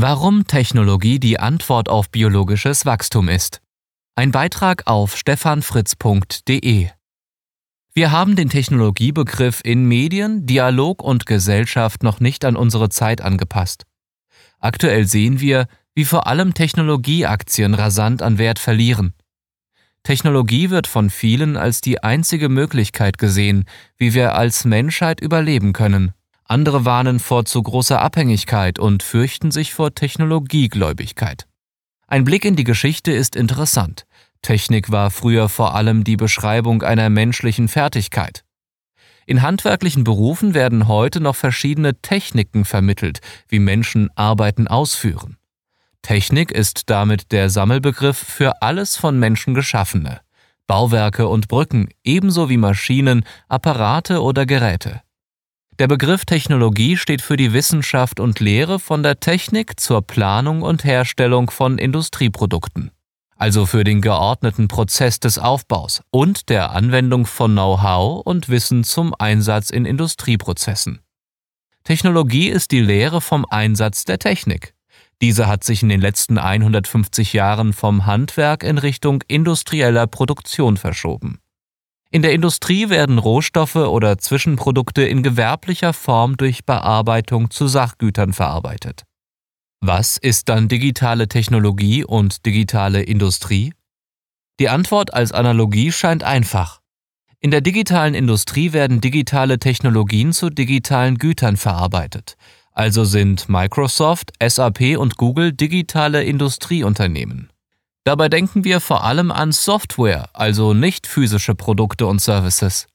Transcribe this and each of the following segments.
Warum Technologie die Antwort auf biologisches Wachstum ist. Ein Beitrag auf stefanfritz.de. Wir haben den Technologiebegriff in Medien, Dialog und Gesellschaft noch nicht an unsere Zeit angepasst. Aktuell sehen wir, wie vor allem Technologieaktien rasant an Wert verlieren. Technologie wird von vielen als die einzige Möglichkeit gesehen, wie wir als Menschheit überleben können. Andere warnen vor zu großer Abhängigkeit und fürchten sich vor Technologiegläubigkeit. Ein Blick in die Geschichte ist interessant. Technik war früher vor allem die Beschreibung einer menschlichen Fertigkeit. In handwerklichen Berufen werden heute noch verschiedene Techniken vermittelt, wie Menschen Arbeiten ausführen. Technik ist damit der Sammelbegriff für alles von Menschen geschaffene. Bauwerke und Brücken, ebenso wie Maschinen, Apparate oder Geräte. Der Begriff Technologie steht für die Wissenschaft und Lehre von der Technik zur Planung und Herstellung von Industrieprodukten, also für den geordneten Prozess des Aufbaus und der Anwendung von Know-how und Wissen zum Einsatz in Industrieprozessen. Technologie ist die Lehre vom Einsatz der Technik. Diese hat sich in den letzten 150 Jahren vom Handwerk in Richtung industrieller Produktion verschoben. In der Industrie werden Rohstoffe oder Zwischenprodukte in gewerblicher Form durch Bearbeitung zu Sachgütern verarbeitet. Was ist dann digitale Technologie und digitale Industrie? Die Antwort als Analogie scheint einfach. In der digitalen Industrie werden digitale Technologien zu digitalen Gütern verarbeitet, also sind Microsoft, SAP und Google digitale Industrieunternehmen. Dabei denken wir vor allem an Software, also nicht physische Produkte und Services.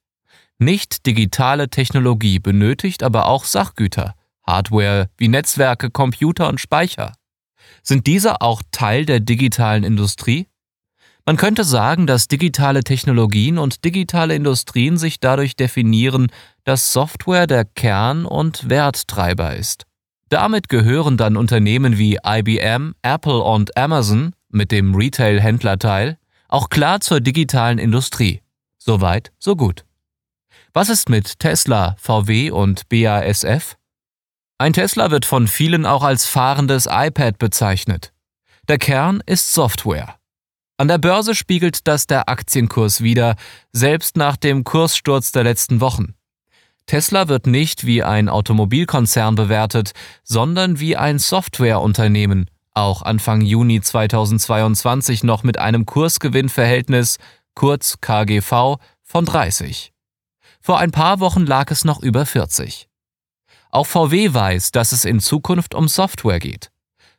Nicht digitale Technologie benötigt aber auch Sachgüter, Hardware wie Netzwerke, Computer und Speicher. Sind diese auch Teil der digitalen Industrie? Man könnte sagen, dass digitale Technologien und digitale Industrien sich dadurch definieren, dass Software der Kern- und Werttreiber ist. Damit gehören dann Unternehmen wie IBM, Apple und Amazon mit dem Retail-Händlerteil auch klar zur digitalen Industrie. Soweit, so gut. Was ist mit Tesla, VW und BASF? Ein Tesla wird von vielen auch als fahrendes iPad bezeichnet. Der Kern ist Software. An der Börse spiegelt das der Aktienkurs wider, selbst nach dem Kurssturz der letzten Wochen. Tesla wird nicht wie ein Automobilkonzern bewertet, sondern wie ein Softwareunternehmen auch Anfang Juni 2022 noch mit einem Kursgewinnverhältnis, kurz KGV, von 30. Vor ein paar Wochen lag es noch über 40. Auch VW weiß, dass es in Zukunft um Software geht.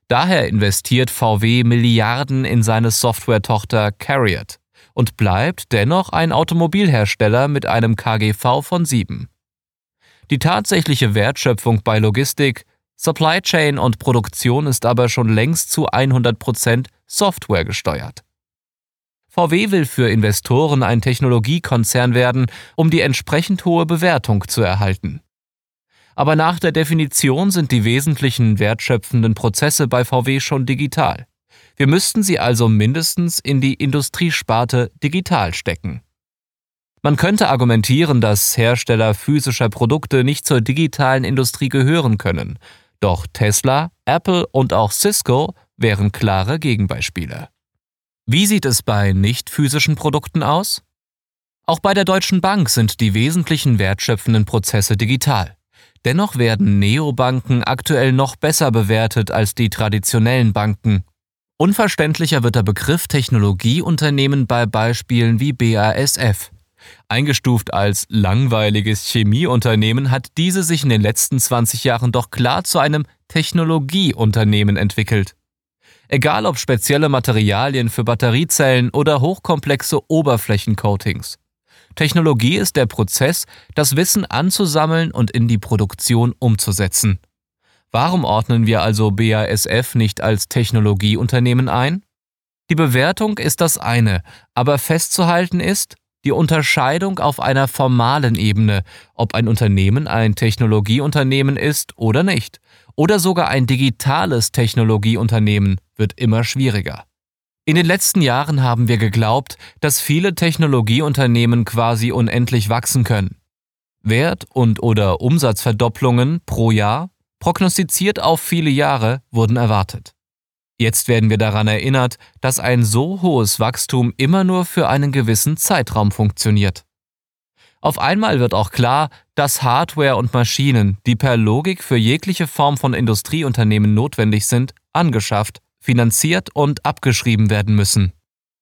Daher investiert VW Milliarden in seine Software-Tochter Carriot und bleibt dennoch ein Automobilhersteller mit einem KGV von 7. Die tatsächliche Wertschöpfung bei Logistik, Supply Chain und Produktion ist aber schon längst zu 100% Software gesteuert. VW will für Investoren ein Technologiekonzern werden, um die entsprechend hohe Bewertung zu erhalten. Aber nach der Definition sind die wesentlichen wertschöpfenden Prozesse bei VW schon digital. Wir müssten sie also mindestens in die Industriesparte digital stecken. Man könnte argumentieren, dass Hersteller physischer Produkte nicht zur digitalen Industrie gehören können doch Tesla, Apple und auch Cisco wären klare Gegenbeispiele. Wie sieht es bei nicht physischen Produkten aus? Auch bei der Deutschen Bank sind die wesentlichen wertschöpfenden Prozesse digital. Dennoch werden Neobanken aktuell noch besser bewertet als die traditionellen Banken. Unverständlicher wird der Begriff Technologieunternehmen bei Beispielen wie BASF. Eingestuft als langweiliges Chemieunternehmen hat diese sich in den letzten 20 Jahren doch klar zu einem Technologieunternehmen entwickelt. Egal ob spezielle Materialien für Batteriezellen oder hochkomplexe Oberflächencoatings. Technologie ist der Prozess, das Wissen anzusammeln und in die Produktion umzusetzen. Warum ordnen wir also BASF nicht als Technologieunternehmen ein? Die Bewertung ist das eine, aber festzuhalten ist, die Unterscheidung auf einer formalen Ebene, ob ein Unternehmen ein Technologieunternehmen ist oder nicht, oder sogar ein digitales Technologieunternehmen, wird immer schwieriger. In den letzten Jahren haben wir geglaubt, dass viele Technologieunternehmen quasi unendlich wachsen können. Wert- und oder Umsatzverdopplungen pro Jahr, prognostiziert auf viele Jahre, wurden erwartet. Jetzt werden wir daran erinnert, dass ein so hohes Wachstum immer nur für einen gewissen Zeitraum funktioniert. Auf einmal wird auch klar, dass Hardware und Maschinen, die per Logik für jegliche Form von Industrieunternehmen notwendig sind, angeschafft, finanziert und abgeschrieben werden müssen.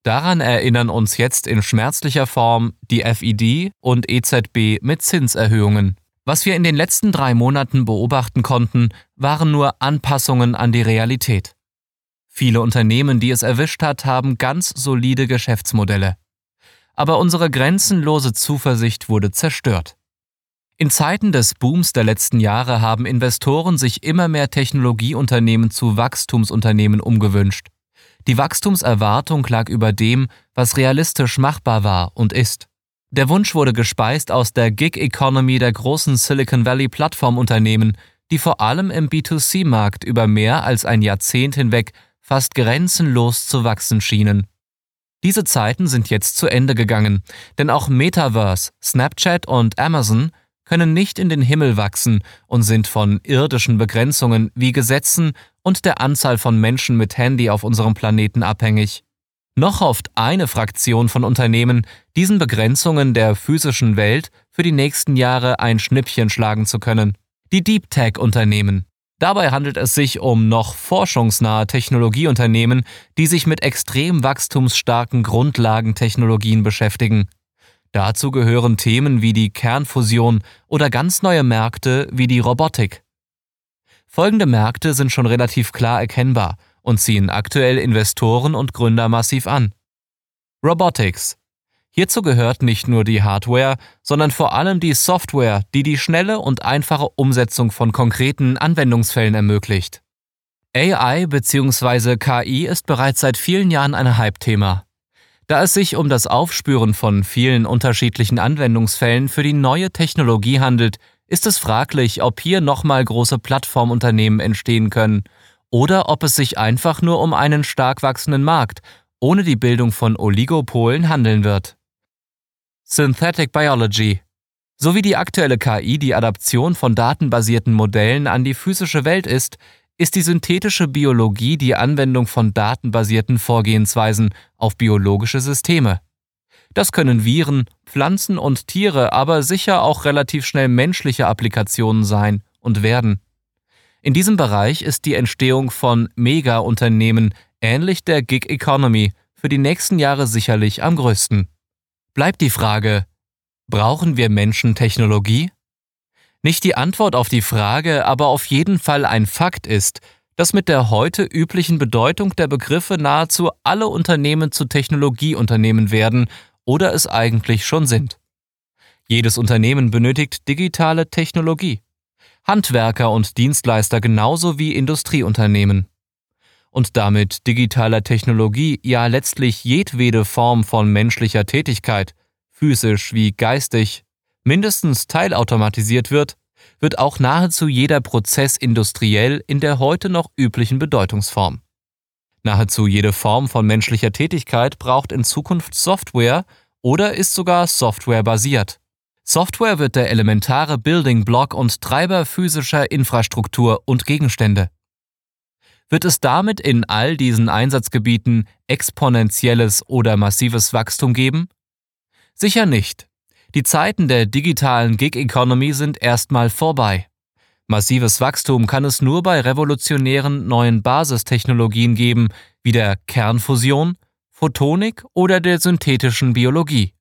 Daran erinnern uns jetzt in schmerzlicher Form die FID und EZB mit Zinserhöhungen. Was wir in den letzten drei Monaten beobachten konnten, waren nur Anpassungen an die Realität. Viele Unternehmen, die es erwischt hat, haben ganz solide Geschäftsmodelle. Aber unsere grenzenlose Zuversicht wurde zerstört. In Zeiten des Booms der letzten Jahre haben Investoren sich immer mehr Technologieunternehmen zu Wachstumsunternehmen umgewünscht. Die Wachstumserwartung lag über dem, was realistisch machbar war und ist. Der Wunsch wurde gespeist aus der Gig-Economy der großen Silicon Valley Plattformunternehmen, die vor allem im B2C-Markt über mehr als ein Jahrzehnt hinweg fast grenzenlos zu wachsen schienen. Diese Zeiten sind jetzt zu Ende gegangen, denn auch Metaverse, Snapchat und Amazon können nicht in den Himmel wachsen und sind von irdischen Begrenzungen wie Gesetzen und der Anzahl von Menschen mit Handy auf unserem Planeten abhängig. Noch hofft eine Fraktion von Unternehmen, diesen Begrenzungen der physischen Welt für die nächsten Jahre ein Schnippchen schlagen zu können. Die Deep Tech-Unternehmen. Dabei handelt es sich um noch forschungsnahe Technologieunternehmen, die sich mit extrem wachstumsstarken Grundlagentechnologien beschäftigen. Dazu gehören Themen wie die Kernfusion oder ganz neue Märkte wie die Robotik. Folgende Märkte sind schon relativ klar erkennbar und ziehen aktuell Investoren und Gründer massiv an. Robotics. Hierzu gehört nicht nur die Hardware, sondern vor allem die Software, die die schnelle und einfache Umsetzung von konkreten Anwendungsfällen ermöglicht. AI bzw. KI ist bereits seit vielen Jahren ein Hype-Thema. Da es sich um das Aufspüren von vielen unterschiedlichen Anwendungsfällen für die neue Technologie handelt, ist es fraglich, ob hier nochmal große Plattformunternehmen entstehen können oder ob es sich einfach nur um einen stark wachsenden Markt ohne die Bildung von Oligopolen handeln wird. Synthetic Biology so wie die aktuelle KI die Adaption von datenbasierten Modellen an die physische Welt ist, ist die synthetische Biologie die Anwendung von datenbasierten Vorgehensweisen auf biologische Systeme. Das können Viren, Pflanzen und Tiere, aber sicher auch relativ schnell menschliche Applikationen sein und werden. In diesem Bereich ist die Entstehung von Mega-Unternehmen ähnlich der Gig Economy für die nächsten Jahre sicherlich am größten. Bleibt die Frage, brauchen wir Menschen Technologie? Nicht die Antwort auf die Frage, aber auf jeden Fall ein Fakt ist, dass mit der heute üblichen Bedeutung der Begriffe nahezu alle Unternehmen zu Technologieunternehmen werden oder es eigentlich schon sind. Jedes Unternehmen benötigt digitale Technologie. Handwerker und Dienstleister genauso wie Industrieunternehmen. Und damit digitaler Technologie ja letztlich jedwede Form von menschlicher Tätigkeit, physisch wie geistig, mindestens teilautomatisiert wird, wird auch nahezu jeder Prozess industriell in der heute noch üblichen Bedeutungsform. Nahezu jede Form von menschlicher Tätigkeit braucht in Zukunft Software oder ist sogar softwarebasiert. Software wird der elementare Building Block und Treiber physischer Infrastruktur und Gegenstände. Wird es damit in all diesen Einsatzgebieten exponentielles oder massives Wachstum geben? Sicher nicht. Die Zeiten der digitalen Gig-Economy sind erstmal vorbei. Massives Wachstum kann es nur bei revolutionären neuen Basistechnologien geben, wie der Kernfusion, Photonik oder der synthetischen Biologie.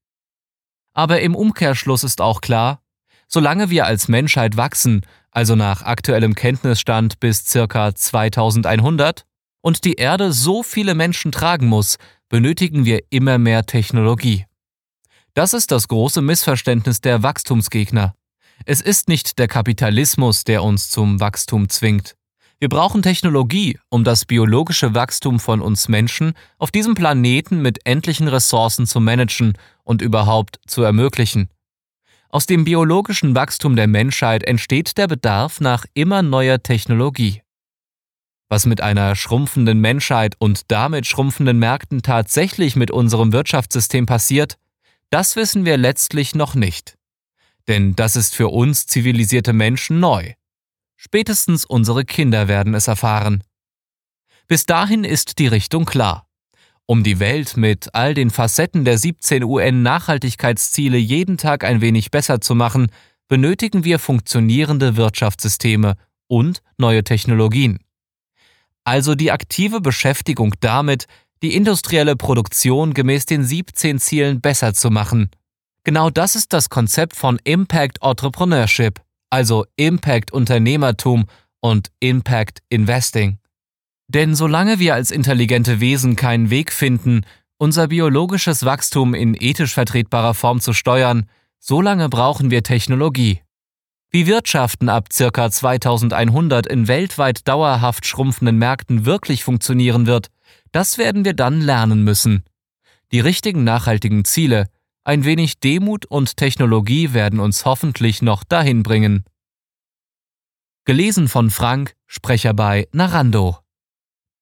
Aber im Umkehrschluss ist auch klar, solange wir als Menschheit wachsen, also nach aktuellem Kenntnisstand bis ca. 2100, und die Erde so viele Menschen tragen muss, benötigen wir immer mehr Technologie. Das ist das große Missverständnis der Wachstumsgegner. Es ist nicht der Kapitalismus, der uns zum Wachstum zwingt. Wir brauchen Technologie, um das biologische Wachstum von uns Menschen auf diesem Planeten mit endlichen Ressourcen zu managen und überhaupt zu ermöglichen. Aus dem biologischen Wachstum der Menschheit entsteht der Bedarf nach immer neuer Technologie. Was mit einer schrumpfenden Menschheit und damit schrumpfenden Märkten tatsächlich mit unserem Wirtschaftssystem passiert, das wissen wir letztlich noch nicht. Denn das ist für uns zivilisierte Menschen neu. Spätestens unsere Kinder werden es erfahren. Bis dahin ist die Richtung klar. Um die Welt mit all den Facetten der 17 UN-Nachhaltigkeitsziele jeden Tag ein wenig besser zu machen, benötigen wir funktionierende Wirtschaftssysteme und neue Technologien. Also die aktive Beschäftigung damit, die industrielle Produktion gemäß den 17 Zielen besser zu machen. Genau das ist das Konzept von Impact Entrepreneurship, also Impact Unternehmertum und Impact Investing. Denn solange wir als intelligente Wesen keinen Weg finden, unser biologisches Wachstum in ethisch vertretbarer Form zu steuern, solange brauchen wir Technologie. Wie Wirtschaften ab ca. 2100 in weltweit dauerhaft schrumpfenden Märkten wirklich funktionieren wird, das werden wir dann lernen müssen. Die richtigen nachhaltigen Ziele, ein wenig Demut und Technologie werden uns hoffentlich noch dahin bringen. Gelesen von Frank, Sprecher bei Narando.